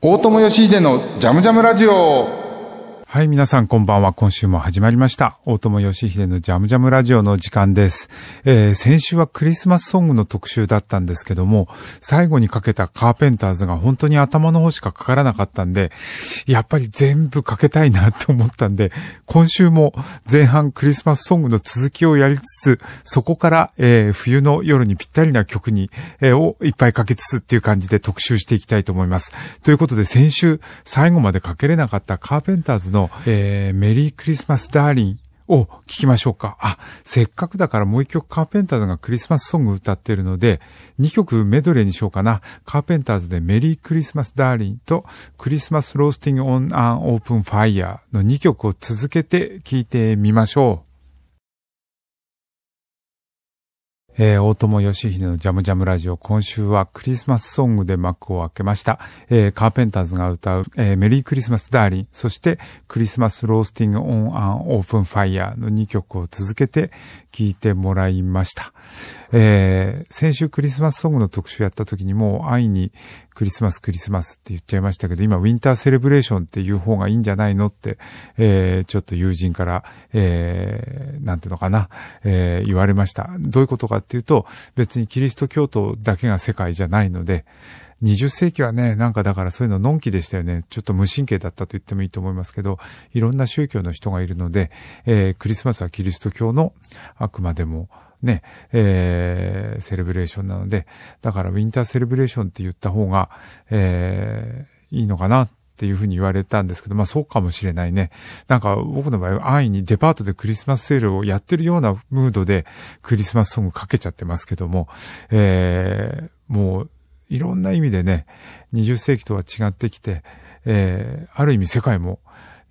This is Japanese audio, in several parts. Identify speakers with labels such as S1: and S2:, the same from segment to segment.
S1: 大友義秀のジャムジャムラジオ。
S2: はい、皆さんこんばんは。今週も始まりました。大友義秀のジャムジャムラジオの時間です。えー、先週はクリスマスソングの特集だったんですけども、最後にかけたカーペンターズが本当に頭の方しかかからなかったんで、やっぱり全部かけたいなと思ったんで、今週も前半クリスマスソングの続きをやりつつ、そこから、えー、冬の夜にぴったりな曲に、えー、をいっぱいかけつつっていう感じで特集していきたいと思います。ということで先週最後までかけれなかったカーペンターズのの、えー、メリークリスマスダーリンを聞きましょうか。あ、せっかくだからもう一曲カーペンターズがクリスマスソング歌ってるので、2曲メドレーにしようかな。カーペンターズでメリークリスマスダーリンとクリスマスロースティングオンアンオープンファイヤーの2曲を続けて聴いてみましょう。えー、大友義秀のジャムジャムラジオ。今週はクリスマスソングで幕を開けました。えー、カーペンターズが歌う、えー、メリークリスマスダーリン、そしてクリスマスロースティングオンアンオープンファイヤーの2曲を続けて聴いてもらいました。えー、先週クリスマスソングの特集やった時にもう安易にクリスマスクリスマスって言っちゃいましたけど、今ウィンターセレブレーションっていう方がいいんじゃないのって、えー、ちょっと友人から、えー、なんていうのかな、えー、言われました。どういうことかっていうと、別にキリスト教徒だけが世界じゃないので、20世紀はね、なんかだからそういうののんきでしたよね。ちょっと無神経だったと言ってもいいと思いますけど、いろんな宗教の人がいるので、えー、クリスマスはキリスト教のあくまでも、ね、えー、セレブレーションなので、だからウィンターセレブレーションって言った方が、えー、いいのかなっていうふうに言われたんですけど、まあそうかもしれないね。なんか僕の場合は安易にデパートでクリスマスセールをやってるようなムードでクリスマスソングかけちゃってますけども、えー、もういろんな意味でね、20世紀とは違ってきて、えー、ある意味世界も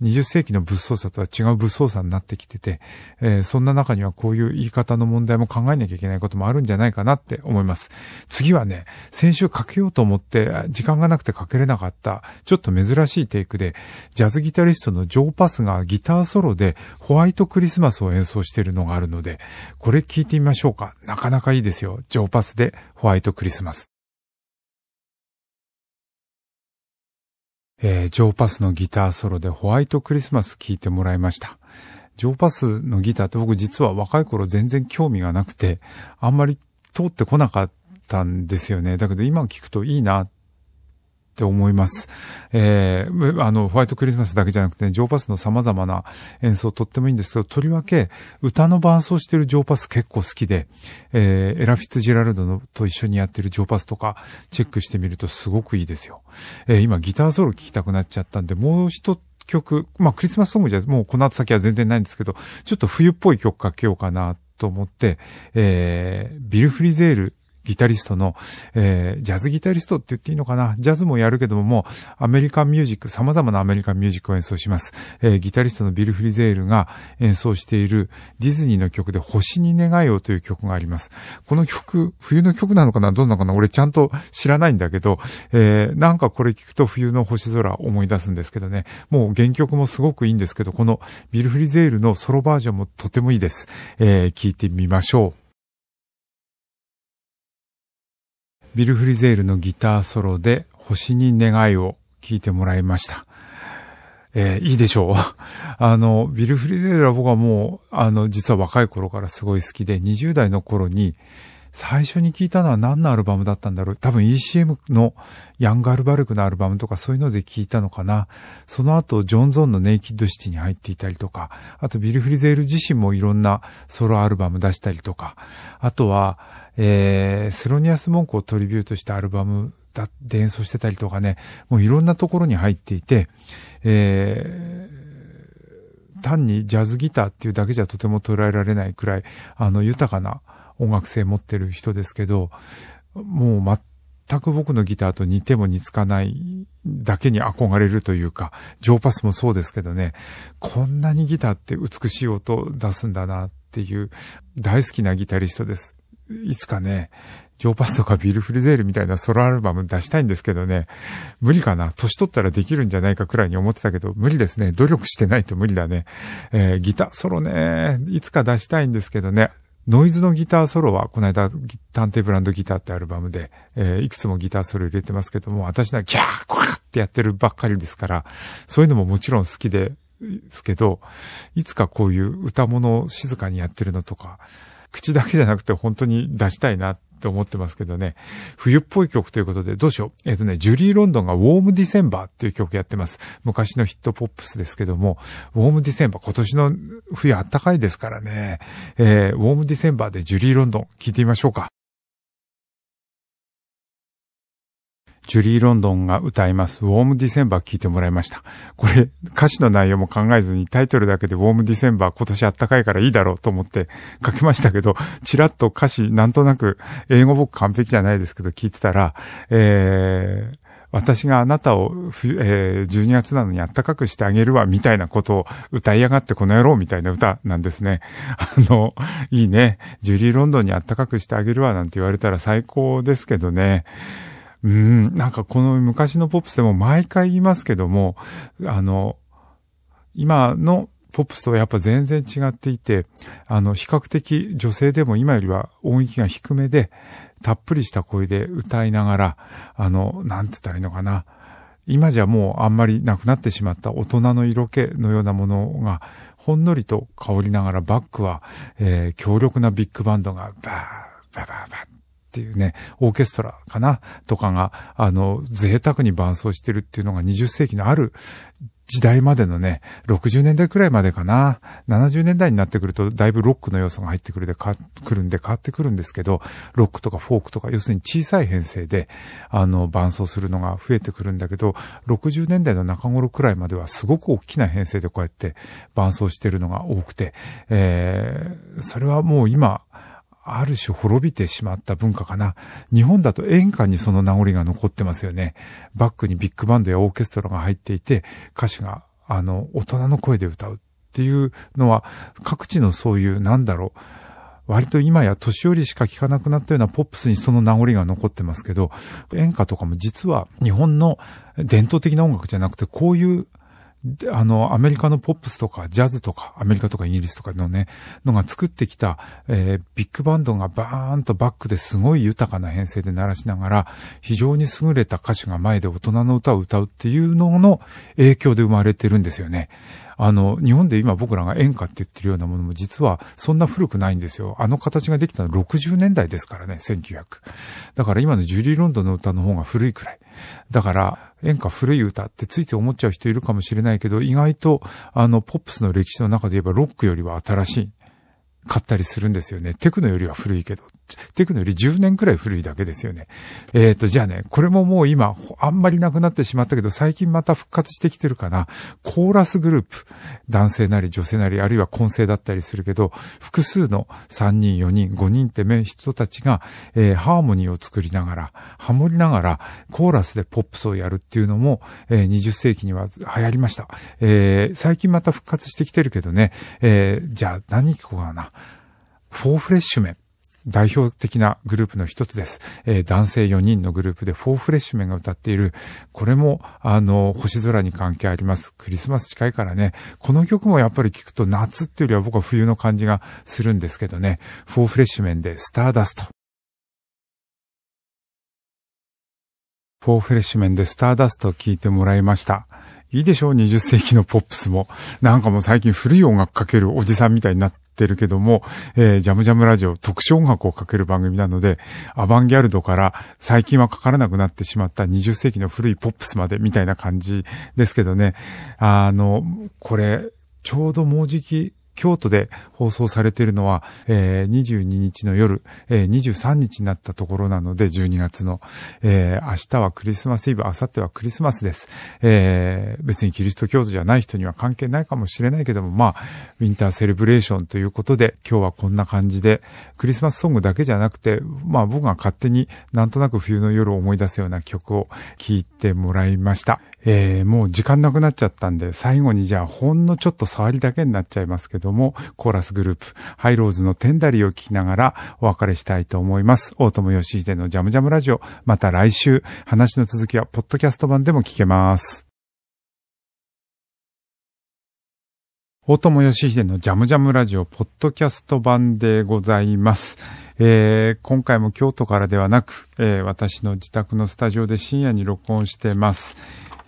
S2: 20世紀の物騒さとは違う物騒さになってきてて、えー、そんな中にはこういう言い方の問題も考えなきゃいけないこともあるんじゃないかなって思います。次はね、先週かけようと思って時間がなくてかけれなかった、ちょっと珍しいテイクで、ジャズギタリストのジョー・パスがギターソロでホワイトクリスマスを演奏しているのがあるので、これ聞いてみましょうか。なかなかいいですよ。ジョー・パスでホワイトクリスマス。えー、ジョーパスのギターソロでホワイトクリスマス聴いてもらいました。ジョーパスのギターって僕実は若い頃全然興味がなくて、あんまり通ってこなかったんですよね。だけど今聞くといいなっって思います。えー、あの、ホワイトクリスマスだけじゃなくて、ジョーパスの様々な演奏とってもいいんですけど、とりわけ歌の伴奏してるジョーパス結構好きで、えー、エラ・フィッツジェラルドのと一緒にやってるジョーパスとかチェックしてみるとすごくいいですよ。えー、今ギターソロ聴きたくなっちゃったんで、もう一曲、まあクリスマスソングじゃもうこの後先は全然ないんですけど、ちょっと冬っぽい曲かけようかなと思って、えー、ビル・フリゼールギタリストの、えー、ジャズギタリストって言っていいのかな？ジャズもやるけどももうアメリカンミュージック、様々なアメリカンミュージックを演奏します。えー、ギタリストのビル・フリゼールが演奏しているディズニーの曲で星に願いをという曲があります。この曲、冬の曲なのかな？どうなのかな？俺ちゃんと知らないんだけど、えー、なんかこれ聞くと冬の星空思い出すんですけどね。もう原曲もすごくいいんですけど、このビル・フリゼールのソロバージョンもとてもいいです。えー、聞いてみましょう。ビル・フリゼールのギターソロで星に願いを聞いてもらいました。えー、いいでしょう。あの、ビル・フリゼールは僕はもう、あの、実は若い頃からすごい好きで、20代の頃に、最初に聞いたのは何のアルバムだったんだろう。多分 ECM のヤング・アルバルクのアルバムとかそういうので聞いたのかな。その後、ジョン・ゾンのネイキッド・シティに入っていたりとか、あとビル・フリゼール自身もいろんなソロアルバム出したりとか、あとは、えー、スロニアス・モンクをトリビュートしたアルバムだで演奏してたりとかね、もういろんなところに入っていて、えー、単にジャズギターっていうだけじゃとても捉えられないくらい、あの、豊かな音楽性持ってる人ですけど、もう全く僕のギターと似ても似つかないだけに憧れるというか、ジョーパスもそうですけどね、こんなにギターって美しい音を出すんだなっていう大好きなギタリストです。いつかね、ジョーパスとかビル・フリゼールみたいなソロアルバム出したいんですけどね、無理かな年取ったらできるんじゃないかくらいに思ってたけど、無理ですね。努力してないと無理だね。えー、ギターソロね、いつか出したいんですけどね、ノイズのギターソロは、この間、探偵ブランドギターってアルバムで、えー、いくつもギターソロ入れてますけども、私のはギャー、コカってってやってるばっかりですから、そういうのももちろん好きで、ですけど、いつかこういう歌物を静かにやってるのとか、口だけじゃなくて本当に出したいなって思ってますけどね。冬っぽい曲ということで、どうしよう。えっ、とね、ジュリー・ロンドンがウォーム・ディセンバーっていう曲やってます。昔のヒットポップスですけども、ウォーム・ディセンバー、今年の冬あったかいですからね。えー、ウォーム・ディセンバーでジュリー・ロンドン聞いてみましょうか。ジュリー・ロンドンが歌います、ウォーム・ディセンバー聞いてもらいました。これ、歌詞の内容も考えずにタイトルだけでウォーム・ディセンバー今年あったかいからいいだろうと思って書きましたけど、ちらっと歌詞なんとなく、英語僕完璧じゃないですけど聞いてたら、えー、私があなたをえー、12月なのに暖かくしてあげるわ、みたいなことを歌いやがってこの野郎みたいな歌なんですね。あの、いいね。ジュリー・ロンドンに暖かくしてあげるわ、なんて言われたら最高ですけどね。うん、なんかこの昔のポップスでも毎回言いますけども、あの、今のポップスとはやっぱ全然違っていて、あの、比較的女性でも今よりは音域が低めで、たっぷりした声で歌いながら、あの、なんて言ったらいいのかな。今じゃもうあんまりなくなってしまった大人の色気のようなものが、ほんのりと香りながらバックは、えー、強力なビッグバンドがバー、バーバーバーっていうね、オーケストラかなとかが、あの、贅沢に伴奏してるっていうのが20世紀のある時代までのね、60年代くらいまでかな。70年代になってくると、だいぶロックの要素が入ってくるで、か、くるんで変わってくるんですけど、ロックとかフォークとか、要するに小さい編成で、あの、伴奏するのが増えてくるんだけど、60年代の中頃くらいまではすごく大きな編成でこうやって伴奏してるのが多くて、えー、それはもう今、ある種滅びてしまった文化かな。日本だと演歌にその名残が残ってますよね。バックにビッグバンドやオーケストラが入っていて、歌手が、あの、大人の声で歌うっていうのは、各地のそういう、なんだろう、割と今や年寄りしか聴かなくなったようなポップスにその名残が残ってますけど、演歌とかも実は日本の伝統的な音楽じゃなくて、こういうあの、アメリカのポップスとか、ジャズとか、アメリカとかイギリスとかのね、のが作ってきた、えー、ビッグバンドがバーンとバックですごい豊かな編成で鳴らしながら、非常に優れた歌手が前で大人の歌を歌うっていうのの影響で生まれてるんですよね。あの、日本で今僕らが演歌って言ってるようなものも実はそんな古くないんですよ。あの形ができたの60年代ですからね、1900。だから今のジュリー・ロンドンの歌の方が古いくらい。だから、演歌古い歌ってついて思っちゃう人いるかもしれないけど、意外と、あの、ポップスの歴史の中で言えばロックよりは新しい。かったりするんですよね。テクノよりは古いけど。テクノより10年くらい古いだけですよね。えっ、ー、と、じゃあね、これももう今、あんまりなくなってしまったけど、最近また復活してきてるかな。コーラスグループ。男性なり女性なり、あるいは混声だったりするけど、複数の3人、4人、5人って人たちが、えー、ハーモニーを作りながら、ハモりながら、コーラスでポップスをやるっていうのも、えー、20世紀には流行りました。えー、最近また復活してきてるけどね、えー、じゃあ何聞こうかな。フォーフレッシュメン。代表的なグループの一つです。えー、男性4人のグループでフォーフレッシュメンが歌っている、これも、あの、星空に関係あります。クリスマス近いからね、この曲もやっぱり聴くと夏っていうよりは僕は冬の感じがするんですけどね、フォーフレッシュメンでスターダスト。フォーフレッシュメンでスターダストを聴いてもらいました。いいでしょう ?20 世紀のポップスも。なんかもう最近古い音楽かけるおじさんみたいになっててるけども、えー、ジャムジャムラジオ特殊音楽をかける番組なので、アバンギャルドから最近はかからなくなってしまった20世紀の古いポップスまでみたいな感じですけどね。あの、これ、ちょうどもうじき京都で放送されているのは、えー、22日の夜、えー、23日になったところなので、12月の、えー、明日はクリスマスイブ、明後日はクリスマスです。えー、別にキリスト教徒じゃない人には関係ないかもしれないけども、まあ、ウィンターセレブレーションということで、今日はこんな感じで、クリスマスソングだけじゃなくて、まあ僕が勝手になんとなく冬の夜を思い出すような曲を聴いてもらいました。えー、もう時間なくなっちゃったんで、最後にじゃあほんのちょっと触りだけになっちゃいますけども、コーラスグループ、ハイローズのテンダリーを聞きながらお別れしたいと思います。大友義秀のジャムジャムラジオ、また来週、話の続きはポッドキャスト版でも聞けます。大友義秀のジャムジャムラジオ、ポッドキャスト版でございます。えー、今回も京都からではなく、えー、私の自宅のスタジオで深夜に録音してます。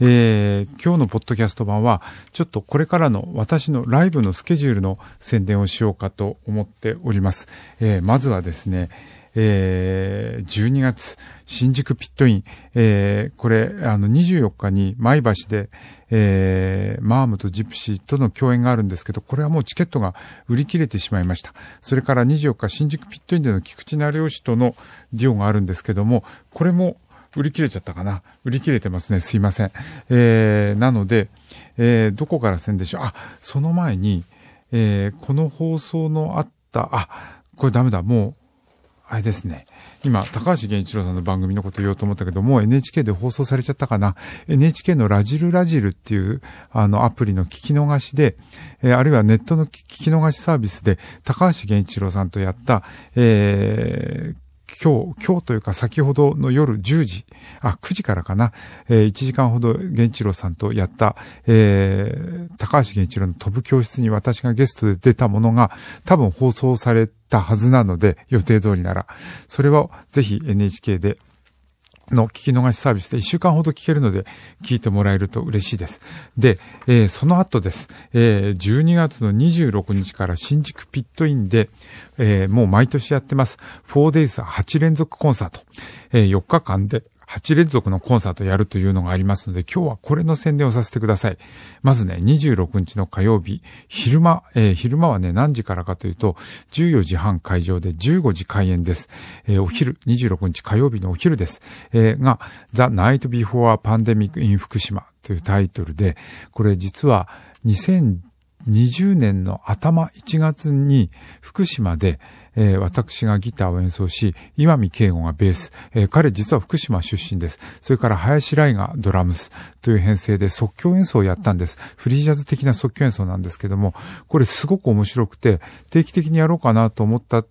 S2: えー、今日のポッドキャスト版は、ちょっとこれからの私のライブのスケジュールの宣伝をしようかと思っております。えー、まずはですね、えー、12月、新宿ピットイン、えー、これ、あの、24日に前橋で、えー、マームとジプシーとの共演があるんですけど、これはもうチケットが売り切れてしまいました。それから24日、新宿ピットインでの菊池成吉とのデュオがあるんですけども、これも売り切れちゃったかな？売り切れてますね。すいません。えー、なので、えー、どこから宣伝しよう？あ、その前に、えー、この放送のあった、あ、これダメだ。もう、あれですね。今、高橋源一郎さんの番組のこと言おうと思ったけど、もう NHK で放送されちゃったかな？NHK のラジルラジルっていう、あの、アプリの聞き逃しで、えー、あるいはネットの聞き逃しサービスで、高橋源一郎さんとやった、えー、今日、今日というか先ほどの夜10時、あ、9時からかな、えー、1時間ほど源一郎さんとやった、えー、高橋源一郎の飛ぶ教室に私がゲストで出たものが多分放送されたはずなので、予定通りなら、それはぜひ NHK での聞き逃しサービスで1週間ほど聞けるので聞いてもらえると嬉しいです。で、えー、その後です。えー、12月の26日から新宿ピットインで、えー、もう毎年やってます。4days8 連続コンサート。えー、4日間で8連続のコンサートやるというのがありますので、今日はこれの宣伝をさせてください。まずね、26日の火曜日、昼間、えー、昼間はね、何時からかというと、14時半会場で15時開演です。えー、お昼、26日火曜日のお昼です。えー、が、The Night Before Pandemic in 福島というタイトルで、これ実は2020年の頭1月に福島で、えー、私がギターを演奏し、岩見慶吾がベース、えー、彼実は福島出身です。それから林来がドラムスという編成で即興演奏をやったんです。フリージャズ的な即興演奏なんですけども、これすごく面白くて、定期的にやろうかなと思った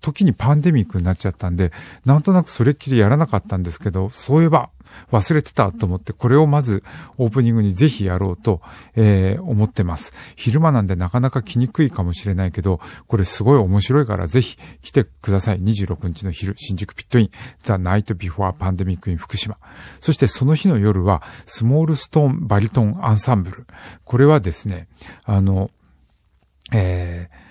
S2: 時にパンデミックになっちゃったんで、なんとなくそれっきりやらなかったんですけど、そういえば、忘れてたと思って、これをまずオープニングにぜひやろうと、えー、思ってます。昼間なんでなかなか来にくいかもしれないけど、これすごい面白いからぜひ来てください。26日の昼、新宿ピットイン、 The Night Before Pandemic in 福島。そしてその日の夜は、スモールストーン・バリトン・アンサンブル。これはですね、あの、えー、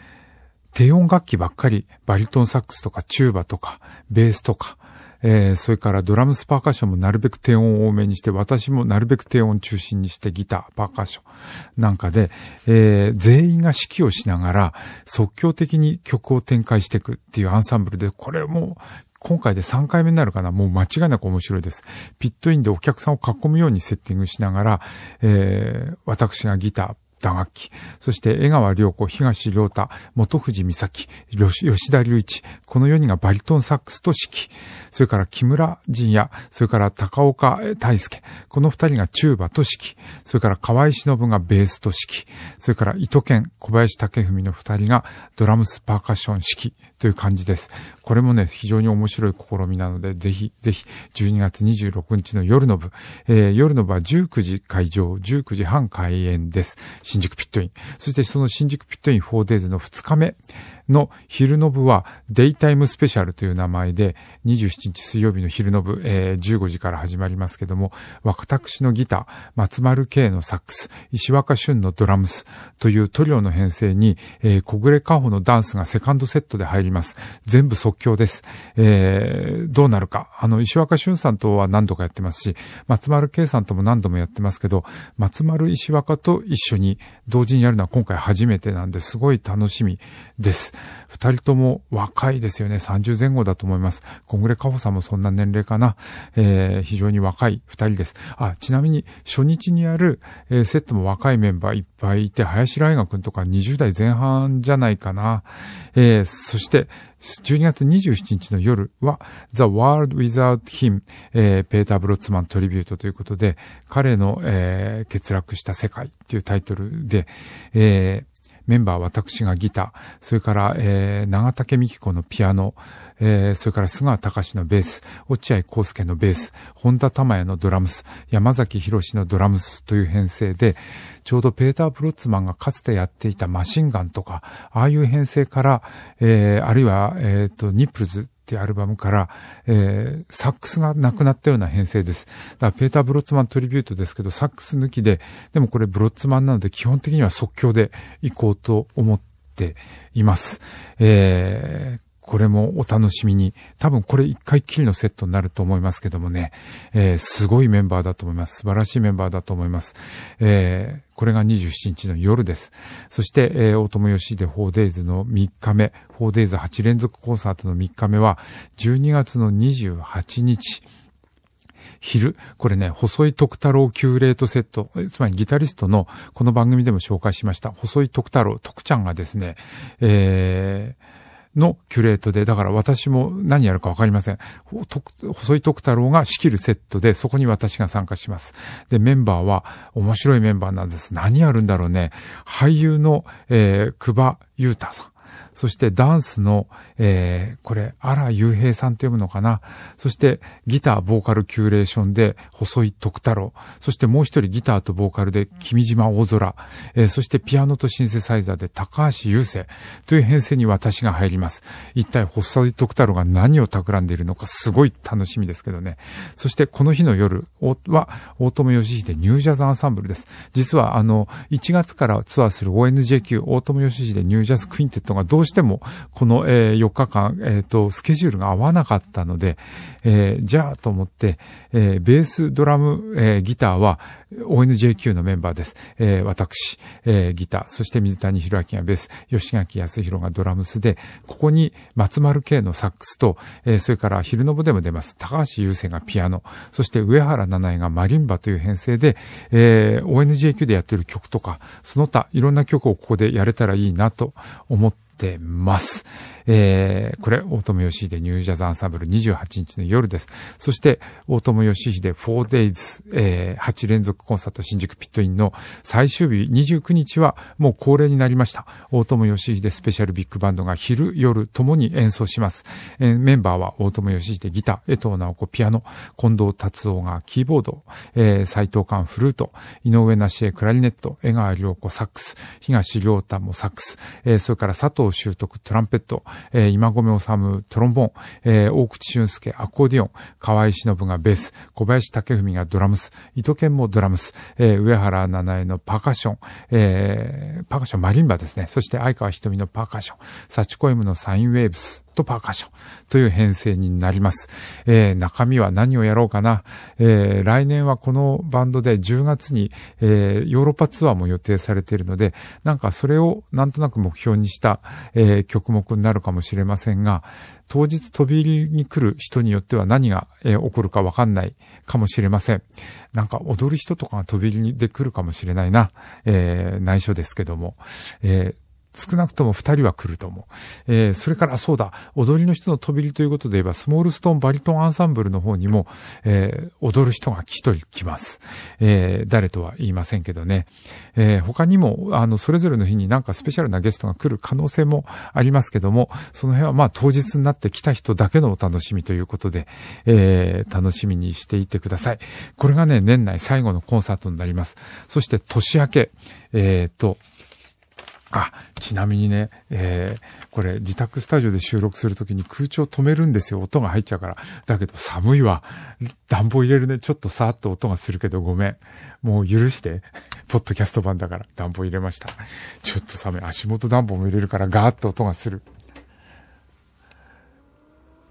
S2: 低音楽器ばっかり、バリトンサックスとかチューバとか、ベースとか、えー、それからドラムスパーカッションもなるべく低音を多めにして、私もなるべく低音中心にしてギター、パーカッションなんかで、えー、全員が指揮をしながら即興的に曲を展開していくっていうアンサンブルで、これも今回で3回目になるかな。もう間違いなく面白いです。ピットインでお客さんを囲むようにセッティングしながら、えー、私がギター、打楽器、そして江川良子、東良太、元藤美咲、吉田隆一、この4人がバリトンサックスと指揮、それから木村仁也、それから高岡大輔、この2人がチューバと指揮、それから河合忍がベースと指揮、それから糸健、小林武文の2人がドラムスパーカッション指揮という感じです。これもね、非常に面白い試みなので、ぜひ、ぜひ、12月26日の夜の部、えー、夜の部は19時会場、19時半開演です。新宿ピットイン。そしてその新宿ピットイン 4days の2日目の昼の部はデイタイムスペシャルという名前で27日水曜日の昼の部、えー、15時から始まりますけども、私のギター、松丸慶のサックス、石若俊のドラムスというトリオの編成に、えー、小暮カホのダンスがセカンドセットで入ります。全部即興です。えー、どうなるか。あの、石若俊さんとは何度かやってますし、松丸慶さんとも何度もやってますけど、松丸石若と一緒に同時にやるのは今回初めてなんですごい楽しみです。二人とも若いですよね。30前後だと思います。小暮かほさんもそんな年齢かな。えー、非常に若い二人です。あ、ちなみに初日にやる、えー、セットも若いメンバーいっぱいいて、林来学とか20代前半じゃないかな。えー、そして、12月27日の夜は The World Without Him、えー、ペーター・ブロッツマントリビュートということで、彼の、えー、欠落した世界っていうタイトルで、えー、メンバー私がギター、それから、えー、長竹美子のピアノ、えー、それから菅隆のベース、落合康介のベース、本田玉也のドラムス、山崎博のドラムスという編成で、ちょうどペーター・プロッツマンがかつてやっていたマシンガンとか、ああいう編成から、えー、あるいは、えっ、ー、と、ニップルズっていうアルバムから、えー、サックスがなくなったような編成です。だからペーター・ブロッツマントリビュートですけど、サックス抜きで、でもこれブロッツマンなので基本的には即興で行こうと思っています。えーこれもお楽しみに。多分これ一回きりのセットになると思いますけどもね。えー、すごいメンバーだと思います。素晴らしいメンバーだと思います。えー、これが27日の夜です。そして、えー、大友義で 4days の3日目、4days8 連続コンサートの3日目は、12月の28日、昼。これね、細井徳太郎キューレートセット。つまりギタリストの、この番組でも紹介しました。細井徳太郎、徳ちゃんがですね、えー、のキュレートで、だから私も何やるかわかりません。細井徳太郎が仕切るセットで、そこに私が参加します。で、メンバーは面白いメンバーなんです。何やるんだろうね。俳優の、えー、久保優太さん。そしてダンスの、えー、これ、荒雄平さんって読むのかな？そしてギター、ボーカル、キューレーションで、細井徳太郎。そしてもう一人ギターとボーカルで、君島大空。えー、そしてピアノとシンセサイザーで、高橋優生。という編成に私が入ります。一体、細井徳太郎が何を企んでいるのか、すごい楽しみですけどね。そしてこの日の夜は、大友義秀ニュージャズアンサンブルです。実は、あの、1月からツアーする ONJQ 大友義秀ニュージャズクインテットがどうしても、この、えー、4日間、えっ、ー、と、スケジュールが合わなかったので、えー、じゃあと思って、えー、ベース、ドラム、えー、ギターは ONJQ のメンバーです。えー、私、えー、ギター、そして水谷博明がベース、吉垣康弘がドラムスで、ここに松丸慶のサックスと、えー、それから昼の部でも出ます、高橋優生がピアノ、そして上原七重がマリンバという編成で、えー、ONJQ でやってる曲とか、その他いろんな曲をここでやれたらいいなと思っててます。えー、これ、大友義秀ニュージャズアンサンブル28日の夜です。そして、大友義秀 4days、えー、8連続コンサート新宿ピットインの最終日29日はもう恒例になりました。大友義秀スペシャルビッグバンドが昼夜ともに演奏します。えー、メンバーは大友義秀ギター、江藤直子ピアノ、近藤達夫がキーボード、えー、斎藤寛フルート、井上梨恵クラリネット、江川良子サックス、東良太もサックス、えー、それから佐藤修徳トランペット、えー、今込治トロンボン、えー、大口俊介アコーディオン、河合忍がベース、小林武文がドラムス、糸健もドラムス、えー、上原七重のパーカッション、えー、パーカッションマリンバですね。そして相川瞳のパーカッション、サチコイムのサインウェーブス、とパーカッションという編成になります。えー、中身は何をやろうかな。えー、来年はこのバンドで10月に、えー、ヨーロッパツアーも予定されているので、なんかそれをなんとなく目標にした、えー、曲目になるかもしれませんが、当日飛び入りに来る人によっては何が、えー、起こるかわかんないかもしれません。なんか踊る人とかが飛び入りで来るかもしれないな。えー、内緒ですけども。えー少なくとも二人は来ると思う。えー、それからそうだ、踊りの人の飛び入りということで言えば、スモールストーンバリトンアンサンブルの方にも、えー、踊る人が一人来ます。えー、誰とは言いませんけどね。えー、他にも、あの、それぞれの日になんかスペシャルなゲストが来る可能性もありますけども、その辺はまあ当日になって来た人だけのお楽しみということで、えー、楽しみにしていてください。これがね、年内最後のコンサートになります。そして年明け、えっ、と、あ、ちなみにね、えー、これ自宅スタジオで収録するときに空調止めるんですよ。音が入っちゃうから。だけど寒いわ。暖房入れるね。ちょっとさーっと音がするけどごめん。もう許して。ポッドキャスト版だから暖房入れました。ちょっと寒い。足元暖房も入れるからガーッと音がする。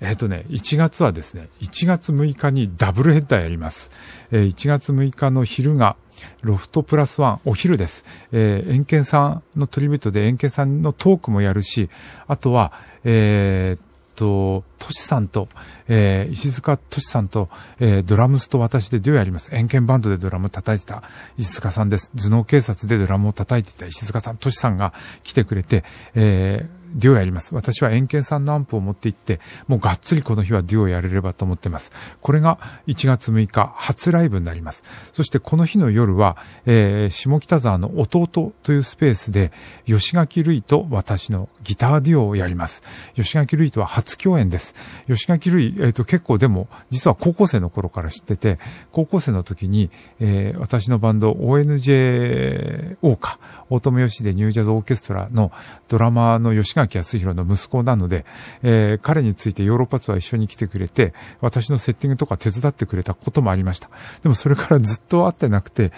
S2: えっ、ー、とね、1月はですね、1月6日にダブルヘッダーやります。えー、1月6日の昼が、ロフトプラスワン、お昼です。えー、エンケンさんのトリビュートでエンケンさんのトークもやるし、あとは、えー、と、トシさんと、えー、石塚トシさんと、えー、ドラムスと私でデュオやります。円ンバンドでドラム叩いてた石塚さんです。頭脳警察でドラムを叩いてた石塚さん、トシさんが来てくれて、えー、デュオやります。私は円形さんのアンプを持って行って、もうがっつりこの日はデュオやれればと思ってます。これが1月6日、初ライブになります。そしてこの日の夜は、えー、下北沢の弟というスペースで、吉垣るいと私のギターデュオをやります。吉垣るいとは初共演です。吉垣るい、えっ、ー、と結構でも、実は高校生の頃から知ってて、高校生の時に、えー、私のバンド ONJO か、大友義でニュージャズオーケストラのドラマーの吉垣康弘の息子なので、えー、彼についてヨーロッパツアー一緒に来てくれて、私のセッティングとか手伝ってくれたこともありました。でもそれからずっと会ってなくて、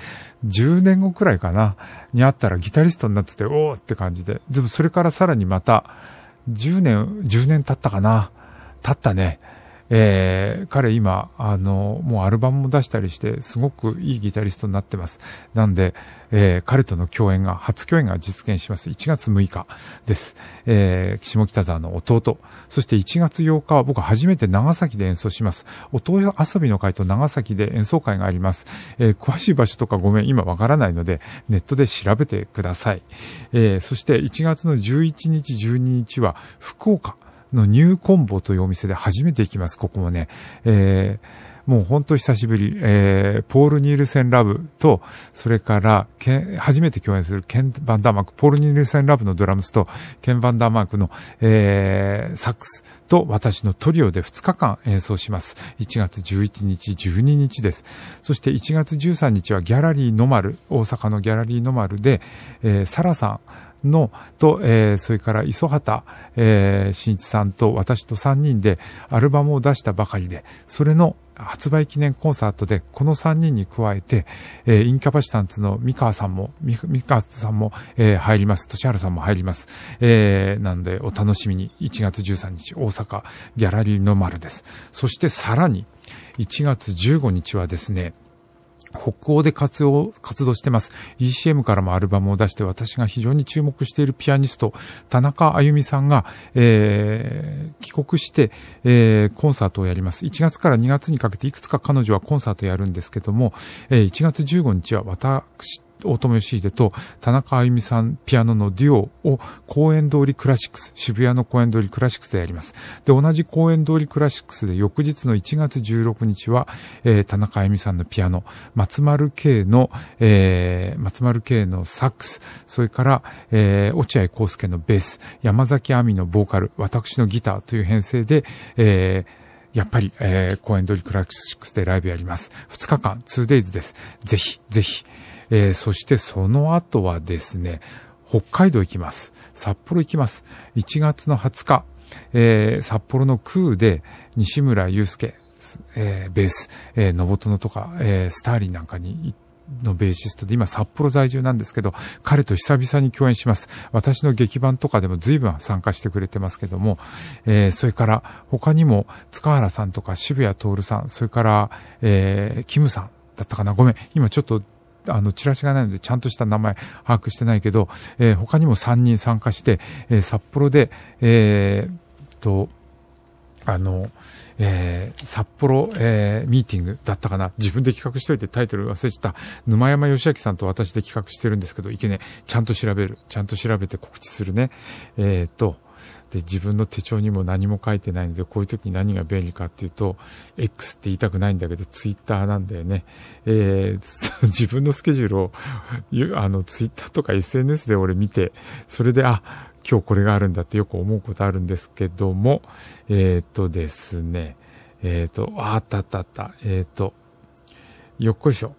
S2: 10年後くらいかな、に会ったらギタリストになってて、おーって感じで。でもそれからさらにまた、10年、10年経ったかな。経ったね。えー、彼今、あの、もうアルバムも出したりして、すごくいいギタリストになってます。なんで、えー、彼との共演が、初共演が実現します。1月6日です。えー、下北沢の弟。そして1月8日は僕初めて長崎で演奏します。音遊びの会と長崎で演奏会があります。えー、詳しい場所とかごめん、今わからないので、ネットで調べてください。えー、そして1月の11日、12日は福岡。のニューコンボというお店で初めて行きます、ここもね。えーもうほんと久しぶり、えー、ポール・ニールセン・ラブと、それから、初めて共演するケン・バンダーマーク、ポール・ニールセン・ラブのドラムスと、ケン・バンダーマークの、えー、サックスと私のトリオで2日間演奏します。1月11日、12日です。そして1月13日はギャラリーノマル、大阪のギャラリーノマルで、えー、サラさん、の、と、えー、それから磯畑、えー、新一さんと私と3人でアルバムを出したばかりで、それの発売記念コンサートで、この3人に加えて、えー、インキャパシタンツの三河さんも、三河さんも、えー、入ります。年原さんも入ります。えー、なので、お楽しみに、1月13日、大阪、ギャラリーの丸です。そしてさらに、1月15日はですね、北欧で活用、活動してます。ECM からもアルバムを出して私が非常に注目しているピアニスト、田中あゆみさんが、えー、帰国して、えー、コンサートをやります。1月から2月にかけていくつか彼女はコンサートをやるんですけども、えー、1月15日は私大友義秀と田中あゆみさんピアノのデュオを公園通りクラシックス、渋谷の公園通りクラシックスでやります。で、同じ公園通りクラシックスで翌日の1月16日は、えー、田中あゆみさんのピアノ、松丸慶の、えー、松丸慶のサックス、それから、えー、落合康介のベース、山崎亜美のボーカル、私のギターという編成で、えーやっぱり、えー、公園通りクラシックスでライブやります。2日間、2days です。ぜひ、ぜひ、えー、そしてその後はですね、北海道行きます。札幌行きます。1月の20日、えー、札幌の空で西村祐介、えー、ベース、えー、のぼとのとか、えー、スターリンなんかにのベーシストで今札幌在住なんですけど、彼と久々に共演します。私の劇版とかでも随分参加してくれてますけども、えー、それから他にも塚原さんとか渋谷徹さん、それから、えー、キムさんだったかなごめん、今ちょっとあの、チラシがないので、ちゃんとした名前把握してないけど、えー、他にも3人参加して、えー、札幌で、えー、と、あの、えー、札幌、えー、ミーティングだったかな。自分で企画しといてタイトル忘れちゃった。沼山義明さんと私で企画してるんですけど、いけね、ちゃんと調べる。ちゃんと調べて告知するね。えー、と、で、自分の手帳にも何も書いてないので、こういう時に何が便利かっていうと、X って言いたくないんだけど、ツイッターなんだよね。えー、自分のスケジュールを、あの、ツイッターとか SNS で俺見て、それで、あ、今日これがあるんだってよく思うことあるんですけども、えっ、とですね、えっ、と、あったあったあった、えっ、と、よっこいしょ。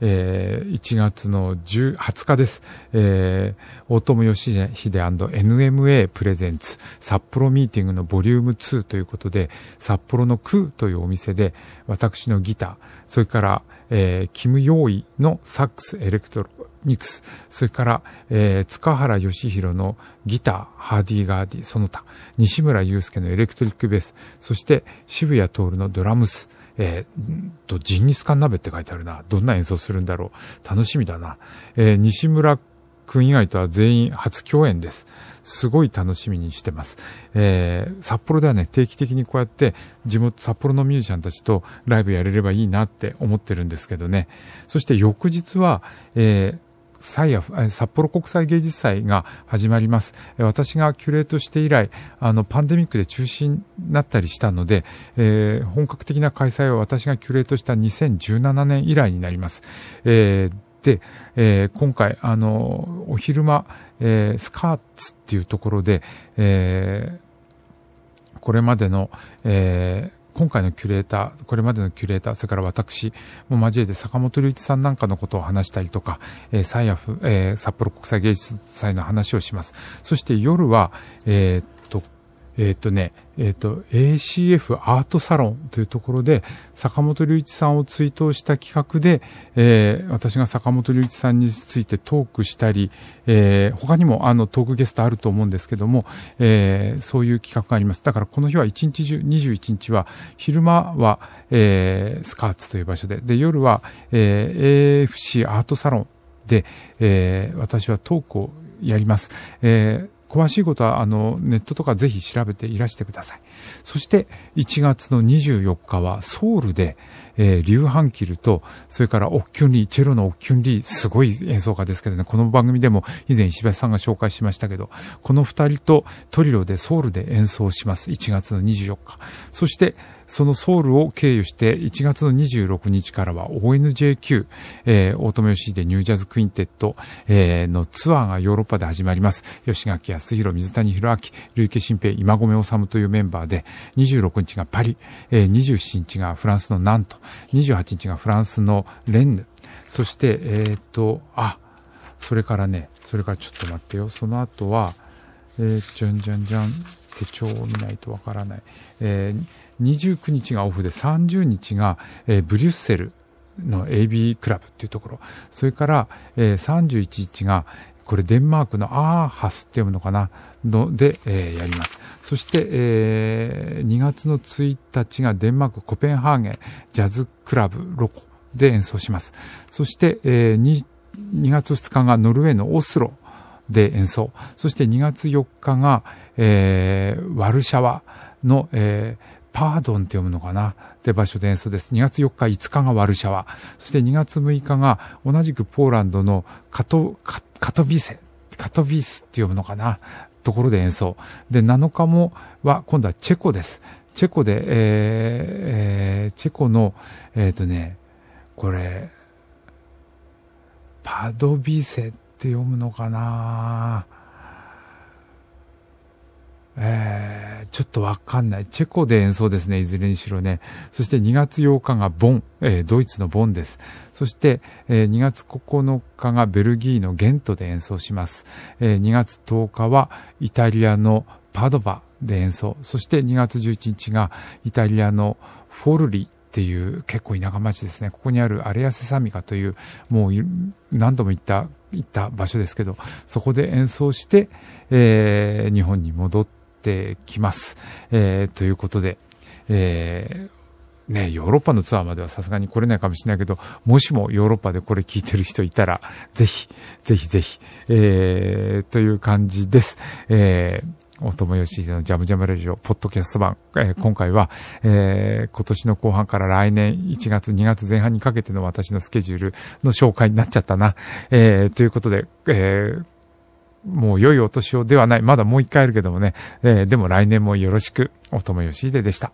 S2: えー、1月の10 20日です。えー、大友義秀 &NMA プレゼンツ札幌ミーティングのボリューム2ということで、札幌のクーというお店で、私のギター、それから、えー、キム・ヨーイのサックス、エレクトロニクス、それから、えー、塚原義弘のギター、ハーディーガーディ、その他、西村祐介のエレクトリックベース、そして渋谷徹のドラムス、えー、と、ジンギスカン鍋って書いてあるな。どんな演奏するんだろう。楽しみだな。えー、西村君以外とは全員初共演です。すごい楽しみにしてます。えー、札幌ではね、定期的にこうやって地元、札幌のミュージシャンたちとライブやれればいいなって思ってるんですけどね。そして翌日は、えー、サイア札幌国際芸術祭が始まります。私がキュレートして以来、あの、パンデミックで中止になったりしたので、えー、本格的な開催は私がキュレートした2017年以来になります。えー、で、えー、今回、あの、お昼間、えー、スカーツっていうところで、えー、これまでの、えー、今回のキュレーター、これまでのキュレーター、それから私も交えて坂本龍一さんなんかのことを話したりとか、えー、サイアフ、えー、札幌国際芸術祭の話をします。そして夜は、えー、えっ、ー、とね、えっ、ー、と、ACF アートサロンというところで、坂本龍一さんを追悼した企画で、えー、私が坂本龍一さんについてトークしたり、えー、他にもあのトークゲストあると思うんですけども、えー、そういう企画があります。だからこの日は1日中、21日は、昼間は、えー、スカーツという場所で、で、夜は、えー、AFC アートサロンで、えー、私はトークをやります。えー詳しいことは、あの、ネットとかぜひ調べていらしてください。そして、1月の24日は、ソウルで、えー、リュウハンキルと、それからオッキュンリー、チェロのオッキュンリー、すごい演奏家ですけどね、この番組でも以前石橋さんが紹介しましたけど、この二人とトリロでソウルで演奏します。1月の24日。そして、そのソウルを経由して1月の26日からは ONJQ、えー、大友義でニュージャズクインテット、えー、のツアーがヨーロッパで始まります。吉垣康弘、水谷博明、累計新平、今込治というメンバーで、26日がパリ、えー、27日がフランスのナント、28日がフランスのレンヌ、そして、えっ、ー、と、あ、それからね、それからちょっと待ってよ、その後は、えー、じゃんじゃんじゃん、手帳を見ないとわからない。えー、29日がオフで30日が、えー、ブリュッセルの AB クラブっていうところ、それから、えー、31日が、これデンマークのアーハスって読むのかな。ので、えー、やります。そして、えー、2月の1日がデンマークコペンハーゲンジャズクラブロコで演奏します。そして、えー、2, 2月2日がノルウェーのオスロで演奏。そして2月4日が、えー、ワルシャワの、えー、パードンって読むのかな？って場所で演奏です。2月4日、5日がワルシャワ。そして2月6日が同じくポーランドのカト、カカトビセ、カトビスって読むのかな？ところで演奏。で、7日もは今度はチェコです。チェコで、えー、えー、チェコの、えっ、ー、とね、これ、パドビセって読むのかなぁえー、ちょっとわかんない。チェコで演奏ですね、いずれにしろね。そして2月8日がボン、えー、ドイツのボンです。そして、えー、2月9日がベルギーのゲントで演奏します。えー、2月10日はイタリアのパドバで演奏。そして2月11日がイタリアのフォルリっていう結構田舎町ですね。ここにあるアレアセサミカという、もう何度も行った、行った場所ですけど、そこで演奏して、えー、日本に戻って、ってきます。えー、ということで、えー、ね、ヨーロッパのツアーまではさすがに来れないかもしれないけど、もしもヨーロッパでこれ聞いてる人いたら、ぜひ、ぜひぜひ、えー、という感じです。えー大友義のジャムジャムラジオ、ポッドキャスト版、えー、今回は、えー、今年の後半から来年1月、2月前半にかけての私のスケジュールの紹介になっちゃったな。えー、ということで、えー、もう良いお年をではない。まだもう一回あるけどもね。えー、でも来年もよろしく。おともよしででした。